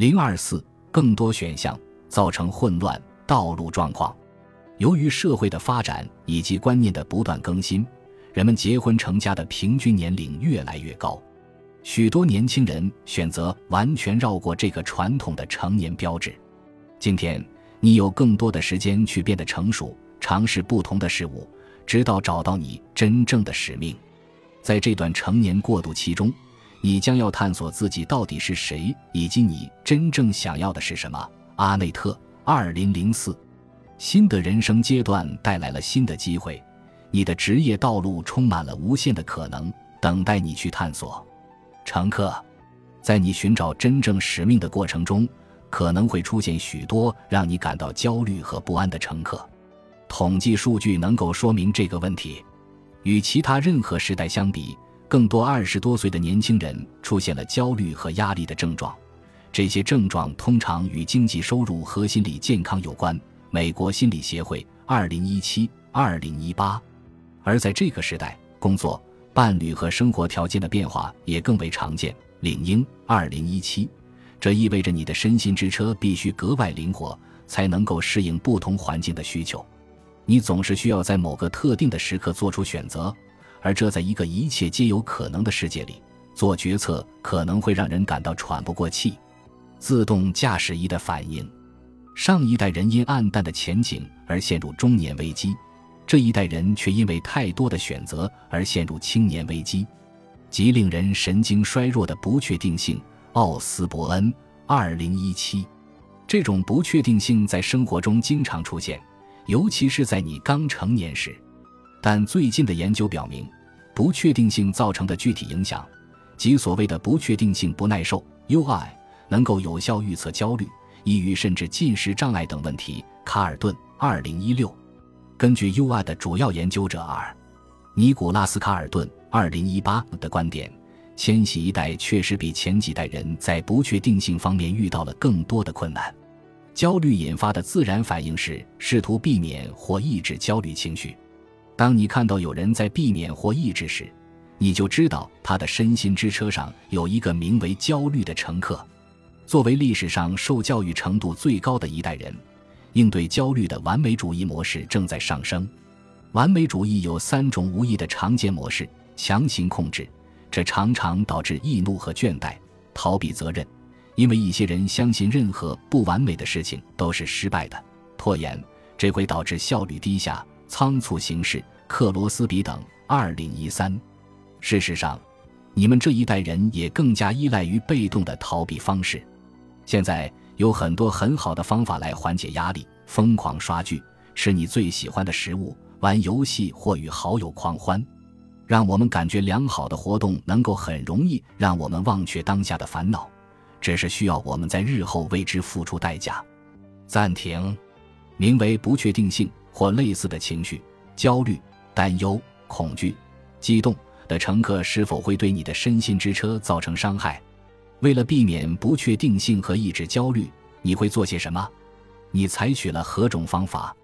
零二四，更多选项造成混乱道路状况。由于社会的发展以及观念的不断更新，人们结婚成家的平均年龄越来越高，许多年轻人选择完全绕过这个传统的成年标志。今天，你有更多的时间去变得成熟，尝试不同的事物，直到找到你真正的使命。在这段成年过渡期中，你将要探索自己到底是谁，以及你真正想要的是什么。阿内特，二零零四。新的人生阶段带来了新的机会，你的职业道路充满了无限的可能，等待你去探索。乘客，在你寻找真正使命的过程中，可能会出现许多让你感到焦虑和不安的乘客。统计数据能够说明这个问题。与其他任何时代相比，更多二十多岁的年轻人出现了焦虑和压力的症状。这些症状通常与经济收入和心理健康有关。美国心理协会，二零一七、二零一八。而在这个时代，工作、伴侣和生活条件的变化也更为常见。领英，二零一七。这意味着你的身心之车必须格外灵活，才能够适应不同环境的需求。你总是需要在某个特定的时刻做出选择，而这在一个一切皆有可能的世界里，做决策可能会让人感到喘不过气。自动驾驶仪的反应。上一代人因暗淡的前景而陷入中年危机，这一代人却因为太多的选择而陷入青年危机，极令人神经衰弱的不确定性。奥斯伯恩，二零一七。这种不确定性在生活中经常出现，尤其是在你刚成年时。但最近的研究表明，不确定性造成的具体影响，即所谓的不确定性不耐受 （UI），能够有效预测焦虑。抑郁甚至进食障碍等问题。卡尔顿，二零一六。根据 UI 的主要研究者尔尼古拉斯·卡尔顿二零一八的观点，千禧一代确实比前几代人在不确定性方面遇到了更多的困难。焦虑引发的自然反应是试图避免或抑制焦虑情绪。当你看到有人在避免或抑制时，你就知道他的身心之车上有一个名为焦虑的乘客。作为历史上受教育程度最高的一代人，应对焦虑的完美主义模式正在上升。完美主义有三种无意的常见模式：强行控制，这常常导致易怒和倦怠；逃避责任，因为一些人相信任何不完美的事情都是失败的；拖延，这会导致效率低下；仓促行事。克罗斯比等，二零一三。事实上，你们这一代人也更加依赖于被动的逃避方式。现在有很多很好的方法来缓解压力：疯狂刷剧、吃你最喜欢的食物、玩游戏或与好友狂欢。让我们感觉良好的活动能够很容易让我们忘却当下的烦恼，只是需要我们在日后为之付出代价。暂停，名为不确定性或类似的情绪、焦虑、担忧、恐惧、激动的乘客是否会对你的身心之车造成伤害？为了避免不确定性和抑制焦虑，你会做些什么？你采取了何种方法？